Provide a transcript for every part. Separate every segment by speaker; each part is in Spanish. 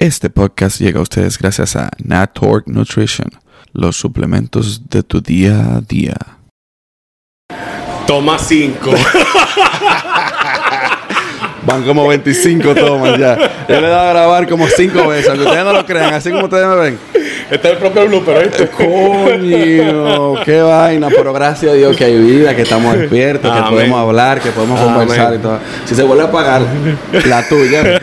Speaker 1: Este podcast llega a ustedes gracias a Natork Nutrition, los suplementos de tu día a día.
Speaker 2: Toma 5.
Speaker 1: Van como 25 tomas ya. Yo le he dado a grabar como 5 veces, aunque ustedes no lo crean, así como ustedes me ven.
Speaker 2: Este es el propio blooper, ¿viste?
Speaker 1: Coño, qué vaina, pero gracias a Dios que hay vida, que estamos despiertos, que podemos hablar, que podemos
Speaker 2: Amén.
Speaker 1: conversar y todo. Si se vuelve a pagar la tuya.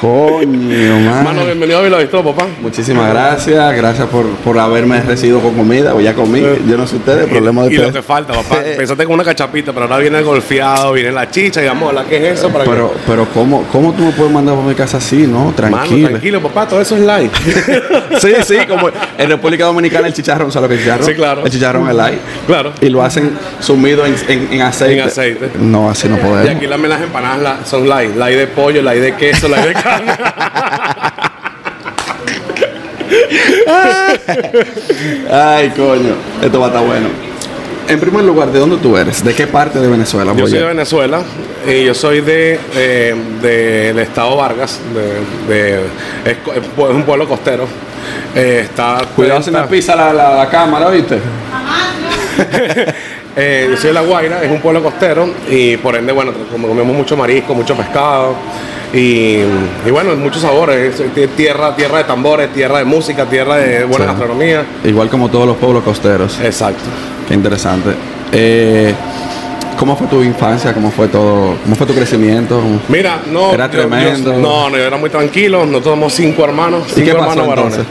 Speaker 1: Coño,
Speaker 2: Mano,
Speaker 1: man.
Speaker 2: bienvenido a Vila Bistro, papá.
Speaker 1: Muchísimas gracias, gracias por, por haberme recibido con comida, o ya comí, yo no sé ustedes, el problema de
Speaker 2: Y lo que falta, papá. Pensaste con una cachapita, pero ahora viene el golfeado, viene la chicha y vamos a hablar. ¿Qué es eso? Para que-
Speaker 1: Pero, pero ¿cómo, ¿cómo tú me puedes mandar para mi casa así, no?
Speaker 2: Mano,
Speaker 1: Tranquilo.
Speaker 2: tranquilo, papá, todo eso es light.
Speaker 1: Sí, sí, como en República Dominicana el chicharrón, ¿sabes lo que es chicharrón?
Speaker 2: Sí, claro.
Speaker 1: El chicharrón es light.
Speaker 2: claro.
Speaker 1: Y lo hacen sumido en, en- en aceite.
Speaker 2: En aceite.
Speaker 1: No, así no
Speaker 2: Y
Speaker 1: podemos.
Speaker 2: aquí las las empanadas la- son light. Light de pollo, light de queso, light de carne.
Speaker 1: Ay, coño. Esto va a estar bueno. En primer lugar, ¿de dónde tú eres? ¿De qué parte de Venezuela?
Speaker 2: Yo soy de Venezuela y yo soy de eh, del estado Vargas, de, de- es, un pueblo costero. Eh, está
Speaker 1: Cuidado si me pisa la, la, la cámara, ¿viste?
Speaker 2: Eh, yo soy de La Guaira, es un pueblo costero y por ende, bueno, como comemos mucho marisco, mucho pescado y, y bueno, muchos sabores. Tierra, tierra de tambores, tierra de música, tierra de buena
Speaker 1: Sí.
Speaker 2: gastronomía.
Speaker 1: Igual como todos los pueblos costeros.
Speaker 2: Exacto.
Speaker 1: Qué interesante. Eh, ¿Cómo fue tu infancia? ¿Cómo fue todo? ¿Cómo fue tu crecimiento?
Speaker 2: Mira, no.
Speaker 1: Era
Speaker 2: yo- yo-
Speaker 1: tremendo.
Speaker 2: no, no, yo era muy tranquilo. Nosotros somos cinco hermanos.
Speaker 1: ¿Y
Speaker 2: Cinco
Speaker 1: qué pasó
Speaker 2: hermanos varones.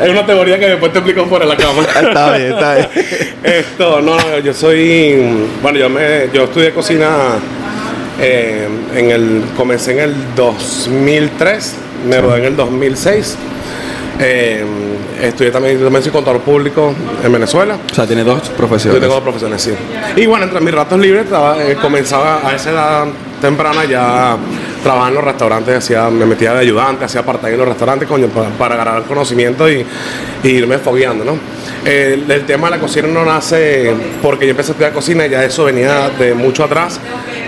Speaker 2: Es una teoría que después te explico fuera de la cámara.
Speaker 1: está bien, está bien.
Speaker 2: Esto, no, no, yo soy. Bueno, yo me, yo estudié cocina eh, en el. Comencé en el 2003, me gradué en el 2006. Eh, estudié también, yo también soy contador público en Venezuela.
Speaker 1: O sea, tiene dos
Speaker 2: Yo
Speaker 1: profesiones.
Speaker 2: tengo dos profesiones, sí. Y bueno, entre mis ratos libres estaba, eh, comenzaba a esa edad temprana ya trabajaba en los restaurantes, hacía, me metía de ayudante, hacía part-time en los restaurantes, coño, para, para agarrar conocimiento y, y irme fogueando, ¿no? El, el tema de la cocina no nace porque yo empecé a estudiar cocina y ya eso venía de mucho atrás.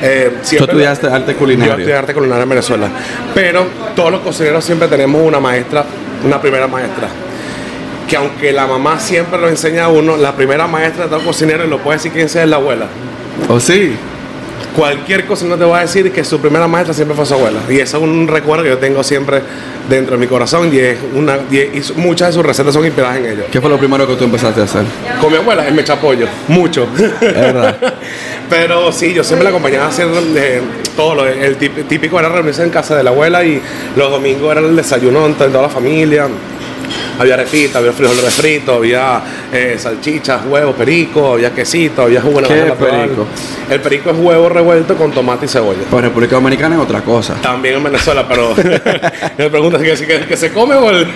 Speaker 2: Eh,
Speaker 1: Tú estudiaste arte
Speaker 2: yo
Speaker 1: culinario.
Speaker 2: estudié arte culinario en Venezuela. Pero todos los cocineros siempre tenemos una maestra, una primera maestra. Que aunque la mamá siempre lo enseña a uno, la primera maestra de todo cocinero, y lo puede decir quien sea, es la abuela.
Speaker 1: ¿O sí?
Speaker 2: Cualquier cocinero te va a decir que su primera maestra siempre fue su abuela. Y eso es un recuerdo que yo tengo siempre dentro de mi corazón. Y, es una, y, muchas de sus recetas son inspiradas en ello.
Speaker 1: ¿Qué fue lo primero que tú empezaste a hacer?
Speaker 2: Con mi abuela, él me echa pollo. Mucho.
Speaker 1: Es verdad.
Speaker 2: Pero sí, yo siempre la acompañaba a hacer eh, todo. Lo, el típico era reunirse en casa de la abuela y los domingos era el desayuno entre toda la familia. Había arepita, había frijoles refritos, había eh, salchichas, huevos, perico, había quesito, había jugo de
Speaker 1: ¿Qué
Speaker 2: naranja
Speaker 1: es
Speaker 2: natural.
Speaker 1: perico?
Speaker 2: El perico es huevo revuelto con tomate y cebolla.
Speaker 1: Pues República Dominicana es otra cosa.
Speaker 2: También en Venezuela, pero me preguntas que, que, que se come o el.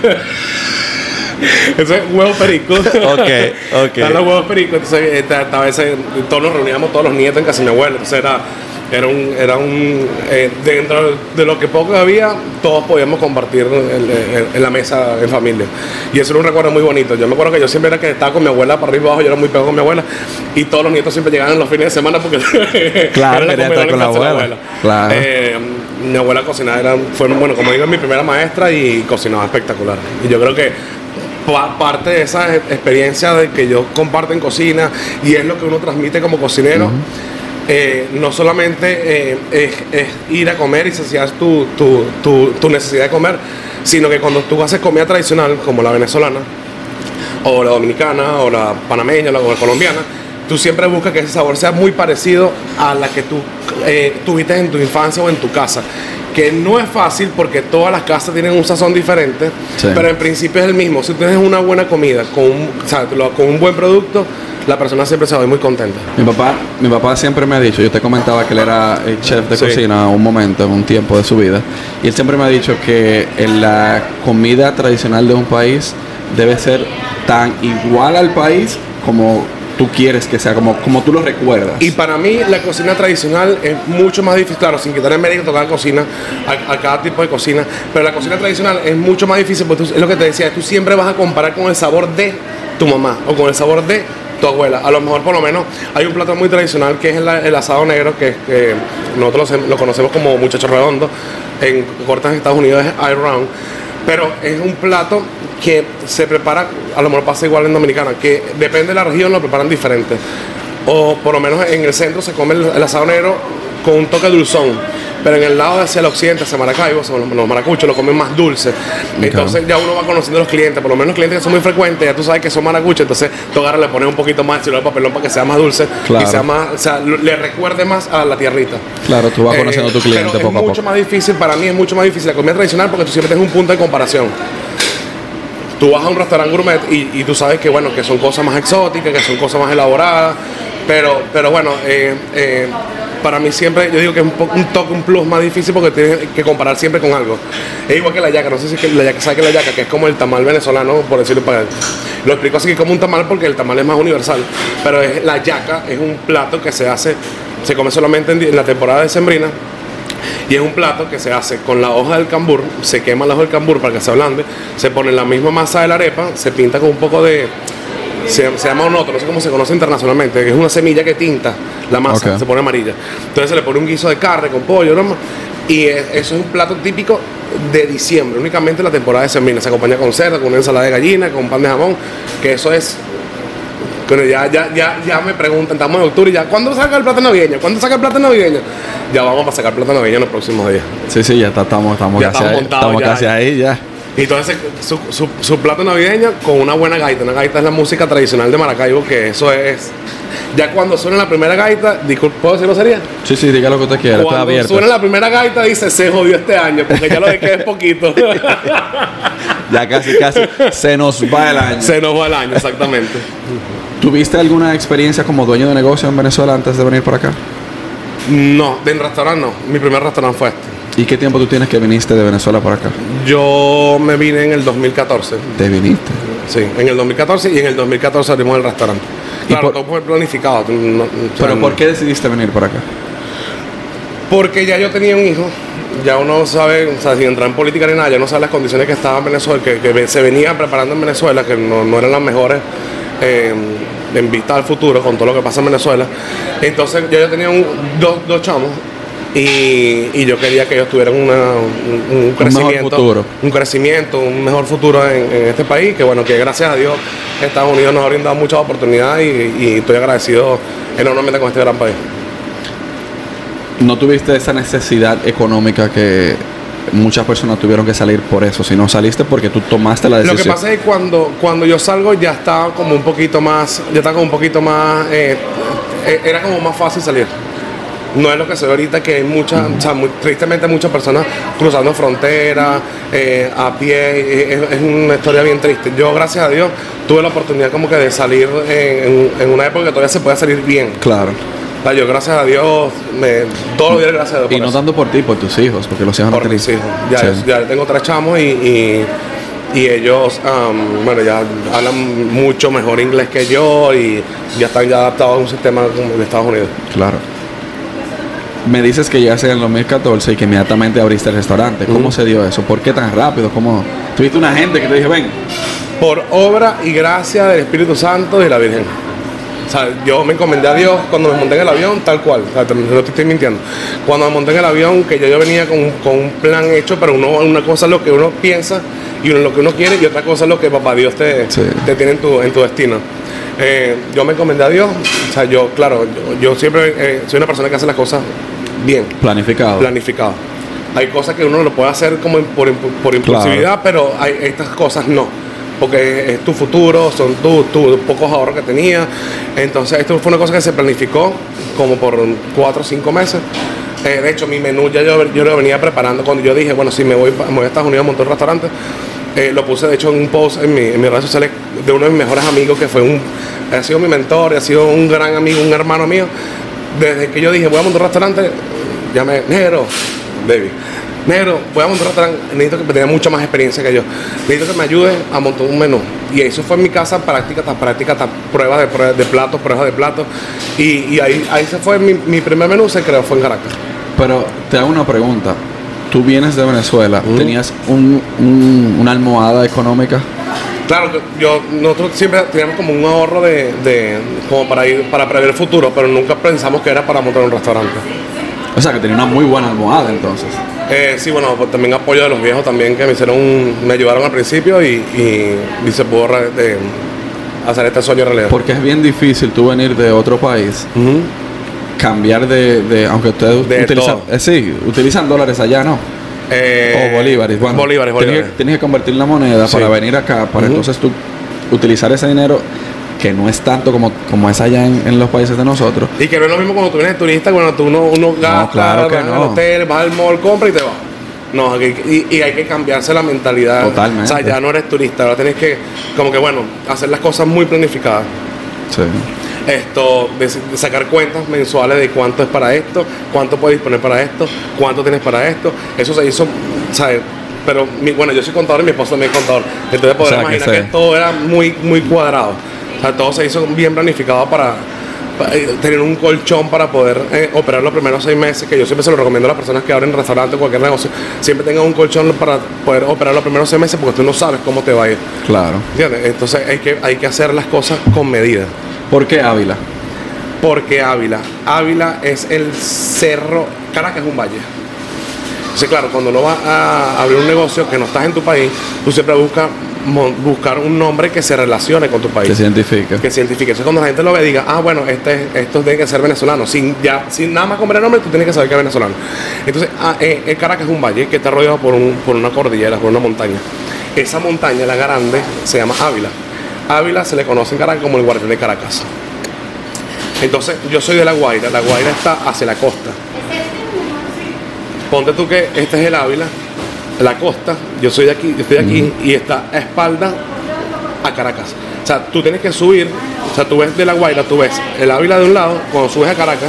Speaker 2: Ese es huevo perico.
Speaker 1: ok.
Speaker 2: Están los huevos pericos, entonces eh, a veces todos nos reuníamos, todos los nietos en casa de mi abuela, entonces era, era un, era un eh, dentro de lo que poco había, todos podíamos compartir en, la mesa en familia. Y eso era un recuerdo muy bonito. Yo me acuerdo que yo siempre era que estaba con mi abuela para arriba y abajo, yo era muy pegado con mi abuela, y todos los nietos siempre llegaban los fines de semana porque
Speaker 1: Claro,
Speaker 2: era
Speaker 1: estar con la abuela. Claro.
Speaker 2: Eh, mi abuela cocinaba, era, fue, bueno, como digo, mi primera maestra y cocinaba espectacular. Y yo creo que parte de esa e- experiencia de que yo comparto en cocina y es lo que uno transmite como cocinero. eh, no solamente eh, es, es ir a comer y saciar tu, tu, tu, tu necesidad de comer, sino que cuando tú haces comida tradicional, como la venezolana, o la dominicana, o la panameña, o la colombiana, tú siempre buscas que ese sabor sea muy parecido a la que tú eh, tuviste en tu infancia o en tu casa. Que no es fácil porque todas las casas tienen un sazón diferente,
Speaker 1: Sí.
Speaker 2: pero en principio es el mismo. Si tienes una buena comida con un, o sea, con un buen producto, la persona siempre se va muy contenta.
Speaker 1: Mi papá, mi papá siempre me ha dicho, yo te comentaba que él era el chef de
Speaker 2: Sí.
Speaker 1: cocina un momento, un tiempo de su vida, y él siempre me ha dicho que en la comida tradicional de un país debe ser tan igual al país como tú quieres que sea, como, como tú lo recuerdas.
Speaker 2: Y para mí la cocina tradicional es mucho más difícil, claro, sin quitar el mérito de tocar cocina, a, a cada tipo de cocina, pero la cocina tradicional es mucho más difícil porque tú- es lo que te decía, tú siempre vas a comparar con el sabor de tu mamá o con el sabor de tu abuela. A lo mejor por lo menos hay un plato muy tradicional que es el, asado negro, que, nosotros lo, lo conocemos como muchacho redondo, en cortas Estados Unidos es round, pero es un plato que se prepara, a lo mejor pasa igual en Dominicana, que depende de la región lo preparan diferente. O por lo menos en el centro se come el, el asado negro con un toque dulzón. Pero en el lado hacia el occidente, hacia Maracaibo, los, maracuchos lo comen más dulce. Entonces ya uno va conociendo a los clientes, por lo menos los clientes que son muy frecuentes, ya tú sabes que son maracuchos, entonces tú agarras, le pones un poquito más de de papelón para que sea más dulce
Speaker 1: Claro.
Speaker 2: y sea más, o sea, le recuerde más a la tierrita.
Speaker 1: Claro, tú vas conociendo a tu
Speaker 2: Eh,
Speaker 1: cliente
Speaker 2: pero
Speaker 1: poco a
Speaker 2: es mucho
Speaker 1: poco.
Speaker 2: más difícil, para mí es mucho más difícil la comida tradicional porque tú siempre tienes un punto de comparación. Tú vas a un restaurante gourmet y, y tú sabes que bueno, que son cosas más exóticas, que son cosas más elaboradas, pero, pero bueno, eh, eh, para mí siempre, yo digo que es un, toque, un plus más difícil porque tienes que comparar siempre con algo. Es igual que la yaca, no sé si que la yaca, ¿sabes que la yaca? Que es como el tamal venezolano, por decirlo para Lo explico así que como un tamal porque el tamal es más universal, pero la yaca es un plato que se hace, se come solamente en, en la temporada de sembrina y es un plato que se hace con la hoja del cambur, se quema la hoja del cambur para que se ablande, se pone la misma masa de la arepa, se pinta con un poco de. Se, se llama onoto, no sé cómo se conoce internacionalmente, que es una semilla que tinta la masa, se pone amarilla. Entonces se le pone un guiso de carne con pollo, ¿no? Y es- eso es un plato típico de diciembre, únicamente en la temporada de sembrina. Se acompaña con cerdo, con una ensalada de gallina, con pan de jamón, que eso es bueno, ya, ya, ya, ya me preguntan, estamos en octubre y ya, ¿cuándo saca el plato navideño? ¿Cuándo saca el plato navideño? Ya vamos a sacar el plato navideño en los próximos días.
Speaker 1: Sí, sí, ya está- estamos, estamos
Speaker 2: Ya
Speaker 1: casi,
Speaker 2: estamos
Speaker 1: ahí,
Speaker 2: montados,
Speaker 1: estamos
Speaker 2: ya,
Speaker 1: casi ahí ya.
Speaker 2: Y entonces su, su, su plato navideño con una buena gaita. Una gaita es la música tradicional de Maracaibo, que eso es... Ya cuando suena la primera gaita, disculpe, ¿puedo decirlo sería?
Speaker 1: Sí, sí, diga lo que usted quiera, está
Speaker 2: Cuando
Speaker 1: abierto.
Speaker 2: suena la primera gaita dice, se jodió este año, porque ya lo de que es poquito.
Speaker 1: Ya casi, casi se nos va el año.
Speaker 2: se nos va el año, exactamente.
Speaker 1: ¿Tuviste alguna experiencia como dueño de negocio en Venezuela antes de venir para acá?
Speaker 2: No, de en restaurante no. Mi primer restaurante fue este.
Speaker 1: ¿Y qué tiempo tú tienes que viniste de Venezuela para acá?
Speaker 2: Yo me vine en el 2014.
Speaker 1: Te viniste.
Speaker 2: Sí, en el 2014 y en el 2014 abrimos el restaurante.
Speaker 1: ¿Y
Speaker 2: Claro,
Speaker 1: por-
Speaker 2: todo fue planificado. no-
Speaker 1: ¿Pero por qué decidiste venir para acá?
Speaker 2: Porque ya yo tenía un hijo, ya uno sabe, o sea, sin entrar en política ni nada, ya uno sabe las condiciones que estaba en Venezuela, que, que se venía preparando en Venezuela, que no, no eran las mejores eh, en vista al futuro con todo lo que pasa en Venezuela. Entonces ya yo tenía un- dos, dos chamos y, y yo quería que ellos tuvieran una- un, un crecimiento,
Speaker 1: futuro.
Speaker 2: un crecimiento, un mejor futuro en, en este país, que bueno, que gracias a Dios Estados Unidos nos ha brindado muchas oportunidades y, y estoy agradecido enormemente con este gran país.
Speaker 1: ¿No tuviste esa necesidad económica que muchas personas tuvieron que salir por eso? Si no saliste porque tú tomaste la
Speaker 2: Lo
Speaker 1: decisión.
Speaker 2: que pasa es que cuando, cuando yo salgo ya estaba como un poquito más, ya estaba como un poquito más, eh, eh, era como más fácil salir. No es lo que se ve ahorita que hay muchas, o sea, muy- tristemente muchas personas cruzando fronteras, eh, a pie, eh, es, es una historia bien triste. Yo, gracias a Dios, tuve la oportunidad como que de salir en, en una época que todavía se puede salir bien.
Speaker 1: Claro.
Speaker 2: O sea, yo, gracias a Dios, me, todos los días gracias a Dios.
Speaker 1: Y no
Speaker 2: eso.
Speaker 1: tanto por ti, por tus hijos, porque los hijos no
Speaker 2: Por
Speaker 1: te
Speaker 2: mis hijos. Ya,
Speaker 1: Sí.
Speaker 2: ya tengo tres chamos y, y, y ellos, bueno, ya hablan mucho mejor inglés que yo y ya están ya adaptados a un sistema como de Estados Unidos.
Speaker 1: Claro. Me dices que llegaste en el 2014 y que inmediatamente abriste el restaurante. ¿Cómo se dio eso? ¿Por qué tan rápido? ¿Cómo? ¿Tuviste una gente que te dije, ven?
Speaker 2: Por obra y gracia del Espíritu Santo y de la Virgen. O sea, yo me encomendé a Dios cuando me monté en el avión, tal cual. O sea, no te estoy mintiendo. Cuando me monté en el avión, que yo, yo venía con, con un plan hecho, pero uno, una cosa es lo que uno piensa y uno, lo que uno quiere, y otra cosa es lo que papá Dios te,
Speaker 1: Sí.
Speaker 2: te tiene en tu, en tu destino. Eh, yo me encomendé a Dios. O sea, yo, claro, yo, yo siempre eh, soy una persona que hace las cosas bien
Speaker 1: Planificado.
Speaker 2: planificado. Hay cosas que uno lo puede hacer como por, por impulsividad, pero hay estas cosas no. Porque es tu futuro, son tus tus pocos ahorros que tenía. Entonces, esto fue una cosa que se planificó como por cuatro o cinco meses. Eh, de hecho, mi menú ya yo, yo lo venía preparando cuando yo dije, bueno, si me voy, me voy a Estados Unidos a montar un restaurante. Eh, lo puse, de hecho, en un post en, mi, mis redes sociales de uno de mis mejores amigos que fue un, ha sido mi mentor, ha sido un gran amigo, un hermano mío. Desde que yo dije, voy a montar un restaurante, llamé, negro, David, negro, voy a montar un restaurante, necesito que tenga mucha más experiencia que yo. Necesito que me ayude a montar un menú. Y eso fue en mi casa, práctica tras práctica, tras pruebas de, platos, pruebas de platos. Y, y ahí, ahí se fue mi, mi primer menú, se creó, fue en Caracas.
Speaker 1: Pero te hago una pregunta. Tú vienes de Venezuela, ¿tenías un- un- una almohada económica?
Speaker 2: Claro, yo, nosotros siempre teníamos como un ahorro de, de- como para ir, para prever el futuro, pero nunca pensamos que era para montar un restaurante.
Speaker 1: O sea, que tenía una muy buena almohada entonces.
Speaker 2: Eh, sí, bueno, pues también apoyo de los viejos también que me hicieron un- me ayudaron al principio y, y, y se pudo re- de- hacer este sueño realidad.
Speaker 1: Porque es bien difícil tú venir de otro país. Cambiar de, de aunque ustedes
Speaker 2: De
Speaker 1: utilizan, eh, sí, utilizan dólares allá, ¿no?
Speaker 2: Eh,
Speaker 1: o bolívares. Bueno,
Speaker 2: bolívares,
Speaker 1: tienes
Speaker 2: bolívares.
Speaker 1: que, tienes que convertir la moneda
Speaker 2: Sí.
Speaker 1: para venir acá, para entonces tú utilizar ese dinero que no es tanto como, como es allá en, en los países de nosotros.
Speaker 2: Y que no es lo mismo cuando tú vienes de turista, cuando tú uno, uno gasta,
Speaker 1: claro que
Speaker 2: vas
Speaker 1: no.
Speaker 2: al hotel, vas al mall, compra y te vas. No, aquí- y, y hay que cambiarse la mentalidad.
Speaker 1: Totalmente.
Speaker 2: O sea, ya no eres turista, ahora tienes que, como que bueno, hacer las cosas muy planificadas.
Speaker 1: Sí.
Speaker 2: Esto, de, de sacar cuentas mensuales de cuánto es para esto, cuánto puedes disponer para esto, cuánto tienes para esto. Eso se hizo, ¿sabes? Pero mi- bueno, yo soy contador y mi esposo también es contador. Entonces podrás
Speaker 1: O sea,
Speaker 2: imaginar que, todo era muy, muy cuadrado. O sea, todo se hizo bien planificado para, tener un colchón para poder eh, operar los primeros seis meses, que yo siempre se lo recomiendo a las personas que abren restaurante o cualquier negocio. Siempre tengan un colchón para poder operar los primeros seis meses porque tú no sabes cómo te va a ir.
Speaker 1: Claro.
Speaker 2: ¿Entiendes? Entonces hay que, hay que hacer las cosas con medida.
Speaker 1: ¿Por qué Ávila?
Speaker 2: Porque Ávila, Ávila es el cerro, Caracas es un valle. Entonces, claro, cuando uno va a abrir un negocio que no estás en tu país, tú siempre buscas buscar un nombre que se relacione con tu país.
Speaker 1: Que se identifica.
Speaker 2: que se identifique. Entonces, cuando la gente lo ve, diga, ah, bueno, este, esto tiene que ser venezolano. Sin, ya, sin nada más ver el nombre, tú tienes que saber que es venezolano. Entonces, ah, eh, eh, Caracas es un valle que está rodeado por, un, por una cordillera, por una montaña. Esa montaña, la grande, se llama Ávila. Ávila se le conoce en Caracas como el guardián de Caracas. Entonces, yo soy de La Guaira. La Guaira está hacia la costa. Ponte tú que este es el Ávila, la costa. Yo soy de aquí, yo estoy aquí y está a espalda a Caracas. O sea, tú tienes que subir, o sea, tú ves de La Guaira, tú ves el Ávila de un lado, cuando subes a Caracas,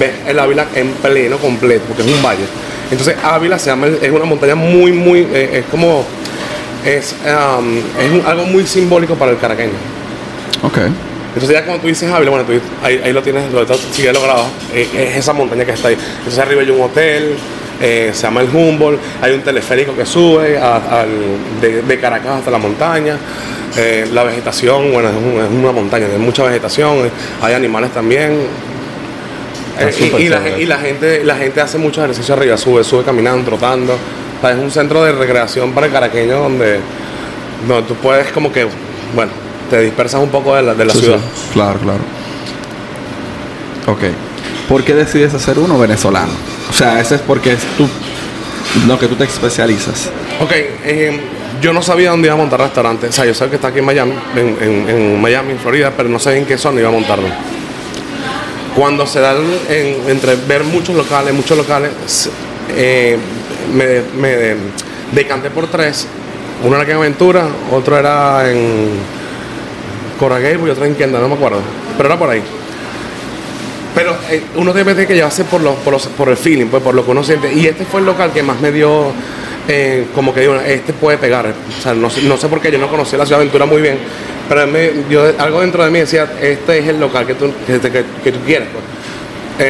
Speaker 2: ves el Ávila en pleno, completo, porque es un valle. Entonces, Ávila se llama, es una montaña muy, muy, eh, es como, es, um, es un- algo muy simbólico para el caraqueño.
Speaker 1: Ok.
Speaker 2: Entonces ya cuando tú dices Ávila, bueno, tú, ahí, ahí lo tienes, lo si ya lo grabas, eh, es esa montaña que está ahí. Entonces arriba hay un hotel, eh, se llama el Humboldt, hay un teleférico que sube a- al- de, de Caracas hasta la montaña. Eh, la vegetación, bueno, es, un- es una montaña, hay mucha vegetación, hay animales también. Eh, y, y la,
Speaker 1: chévere.
Speaker 2: y la gente la gente hace mucho ejercicio arriba, sube, sube caminando, trotando. O sea, es un centro de recreación para el caraqueño donde, donde tú puedes como que, bueno, te dispersas un poco de la, de la
Speaker 1: Sí,
Speaker 2: ciudad.
Speaker 1: sí. Claro, claro. Ok. ¿Por qué decides hacer uno venezolano? O sea, ese es porque es tú, lo que tú te especializas.
Speaker 2: Ok, eh, yo no sabía dónde iba a montar restaurante. O sea, yo sabía que está aquí en Miami, en, Miami, Florida, pero no sabía en qué zona iba a montarlo. Cuando se da entre ver muchos locales, muchos locales, eh, me, me decanté por tres. Uno era en Aventura, otro era en Coraguebo y otro en Kendall, no me acuerdo. Pero era por ahí. Pero eh, uno debe que llevarse por, los, por, los- por el feeling, pues, por lo que uno siente. Y este fue el local que más me dio, eh, como que digo, este puede pegar. O sea, no, sé- no sé por qué, yo no conocía la ciudad de Aventura muy bien. Pero me- yo, algo dentro de mí decía, este es el local que tú, que, te- que- que tú quieres. Pues.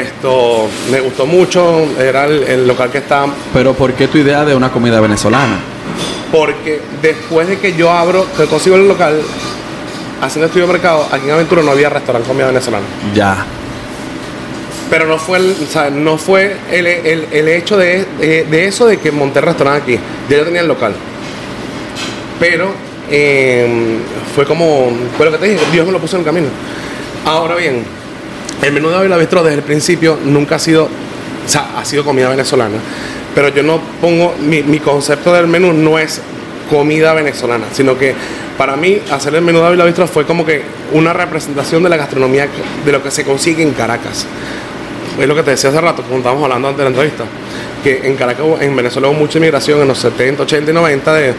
Speaker 2: Esto me gustó mucho, era el, el local que está
Speaker 1: Pero ¿por qué tu idea de una comida venezolana?
Speaker 2: porque después de que yo abro, que consigo el local, haciendo estudio de mercado, aquí en Aventura no había restaurante de comida venezolana.
Speaker 1: Ya.
Speaker 2: Pero no fue el, o no fue el, el- el hecho de, de- eso de que monté el restaurante aquí. Ya yo tenía el local. Pero eh, fue como, fue lo que te dije, Dios me lo puso en el camino. Ahora bien, el menú de Ávila Bistro desde el principio nunca ha sido, o sea, ha sido comida venezolana. Pero yo no pongo, mi, mi concepto del menú no es comida venezolana, sino que para mí hacer el menú de Ávila Bistro fue como que una representación de la gastronomía, de lo que se consigue en Caracas es lo que te decía hace rato, como estábamos hablando antes de la entrevista, que en Caracas, en Venezuela hubo mucha inmigración en los 70, 80 y 90 de,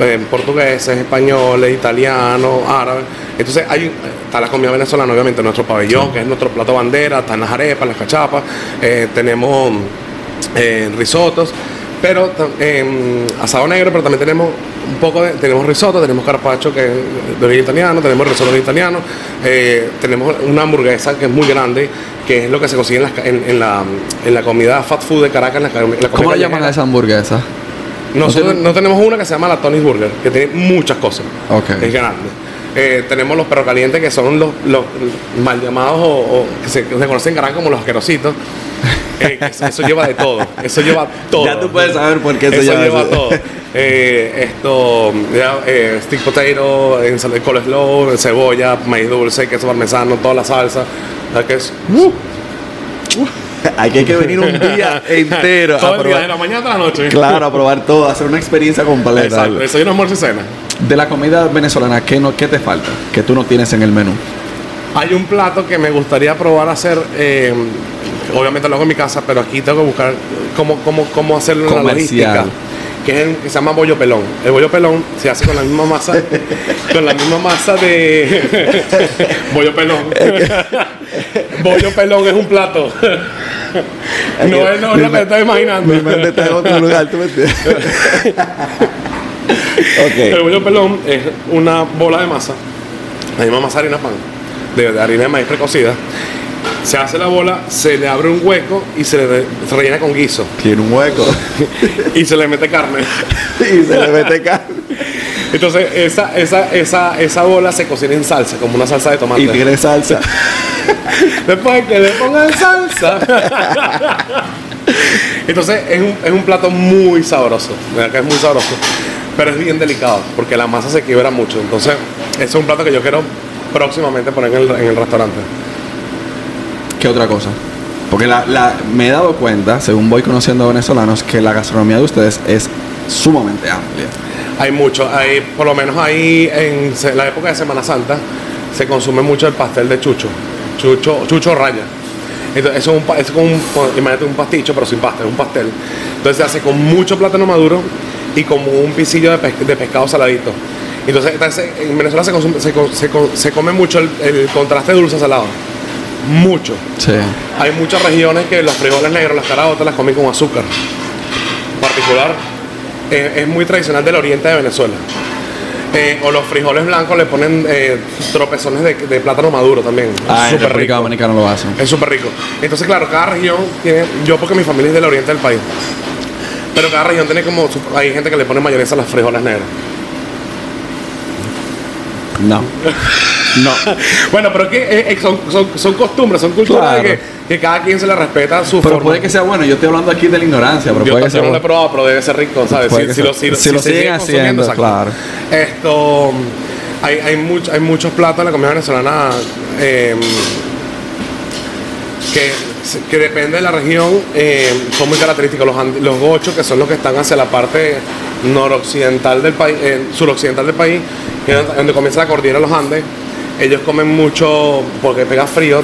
Speaker 2: eh, portugueses, españoles, italianos, árabes. Entonces hay, está la comida venezolana, obviamente, nuestro pabellón, que es nuestro plato bandera, están las arepas, las cachapas, eh, tenemos eh, risotos, pero em, asado negro, pero también tenemos un poco de, tenemos risotto, tenemos carpaccio que es de origen italiano, tenemos risotto de italiano, eh, tenemos una hamburguesa que es muy grande, que es lo que se consigue en, ca- en, en la, en la comida fast food de Caracas, en la, en la comida
Speaker 1: ¿Cómo le llaman a esa hamburguesa?
Speaker 2: Nosotros no tenemos una que se llama la Tony's Burger, que tiene muchas cosas. Es grande. Eh, tenemos los perros calientes, que son los, los mal llamados o, o que se, se conocen en Caracas como los asquerositos. Eh, eso, eso lleva de todo. Eso lleva todo.
Speaker 1: Ya tú puedes saber por qué
Speaker 2: Eso lleva
Speaker 1: eso.
Speaker 2: todo. Eh, esto, ya, eh, stick potato, ensalada coleslaw, cebolla, maíz dulce, queso parmesano, toda la salsa. ¿Sabes qué es?
Speaker 1: Hay que, hay que venir un día entero
Speaker 2: Todo
Speaker 1: a
Speaker 2: el día, de la mañana hasta la noche.
Speaker 1: Claro, a probar todo, hacer una experiencia completa.
Speaker 2: Exacto. Desayuno, almuerzo y cena.
Speaker 1: De la comida venezolana, ¿qué, no, ¿qué te falta? Que tú no tienes en el menú.
Speaker 2: Hay un plato que me gustaría probar hacer. eh, obviamente lo hago en mi casa, pero aquí tengo que buscar cómo, cómo, cómo hacerlo en la logística. Que, es el que se llama bollo pelón. El bollo pelón se hace con la misma masa, con la misma masa de bollo pelón. bollo pelón es un plato. no es, no lo que te estás imaginando.
Speaker 1: Mi mente está en otro lugar, ¿tú me entiendes?
Speaker 2: El bollo pelón es una bola de masa, la misma masa de harina pan, de, de harina de maíz precocida. Se hace la bola, se le abre un hueco y se le re- se rellena con guiso.
Speaker 1: Tiene un hueco
Speaker 2: Y se le mete carne.
Speaker 1: y se le mete carne.
Speaker 2: Entonces, esa, esa, esa, esa bola se cocina en salsa, como una salsa de tomate.
Speaker 1: Y tiene salsa.
Speaker 2: Después que le pongan salsa. Entonces es un, es un plato muy sabroso. verdad que es muy sabroso. Pero es bien delicado porque la masa se quiebra mucho. Entonces, ese es un plato que yo quiero próximamente poner en el, en el restaurante.
Speaker 1: ¿Qué otra cosa? Porque me he dado cuenta, según voy conociendo a venezolanos, que la gastronomía de ustedes es sumamente amplia.
Speaker 2: Hay mucho, hay, por lo menos ahí en la época de Semana Santa se consume mucho el pastel de chucho. Chucho, chucho raya. Entonces, eso es, un, es como imagínate un pasticho, pero sin pastel, un pastel. Entonces se hace con mucho plátano maduro y como un pisillo de, pes- de pescado saladito. Entonces, en Venezuela se, consume- se, co- se co- se come mucho el, el contraste dulce-salado. Mucho.
Speaker 1: Sí.
Speaker 2: Hay muchas regiones que los frijoles negros, las caraotas las comen con azúcar. En particular, eh, es muy tradicional del oriente de Venezuela. Eh, o los frijoles blancos le ponen eh, tropezones de, de plátano maduro también.
Speaker 1: Ah, en
Speaker 2: Súper
Speaker 1: República
Speaker 2: rico.
Speaker 1: Dominicana lo hacen.
Speaker 2: Es súper rico. Entonces, claro, cada región tiene. Yo, porque mi familia es del oriente del país. Pero cada región tiene como. su- Hay gente que le pone mayonesa a las frijoles negras.
Speaker 1: No. No.
Speaker 2: Bueno, pero es que eh, eh, son, son, son costumbres, son culturas
Speaker 1: Claro.
Speaker 2: que, que cada quien se le respeta su
Speaker 1: Pero
Speaker 2: forma.
Speaker 1: puede que sea bueno. Yo estoy hablando aquí de la ignorancia, pero
Speaker 2: yo,
Speaker 1: puede que sea
Speaker 2: no lo he probado, pero debe ser rico, ¿sabes? Si, si
Speaker 1: sea-
Speaker 2: lo, si,
Speaker 1: si lo siguen haciendo, claro.
Speaker 2: Esto, hay, hay, much- hay muchos platos en la comida venezolana eh, que, que depende de la región, eh, son muy característicos. Los, and- los gochos, que son los que están hacia la parte noroccidental del país, eh, suroccidental del país, que es donde comienza la cordillera de los Andes. Ellos comen mucho, porque pega frío,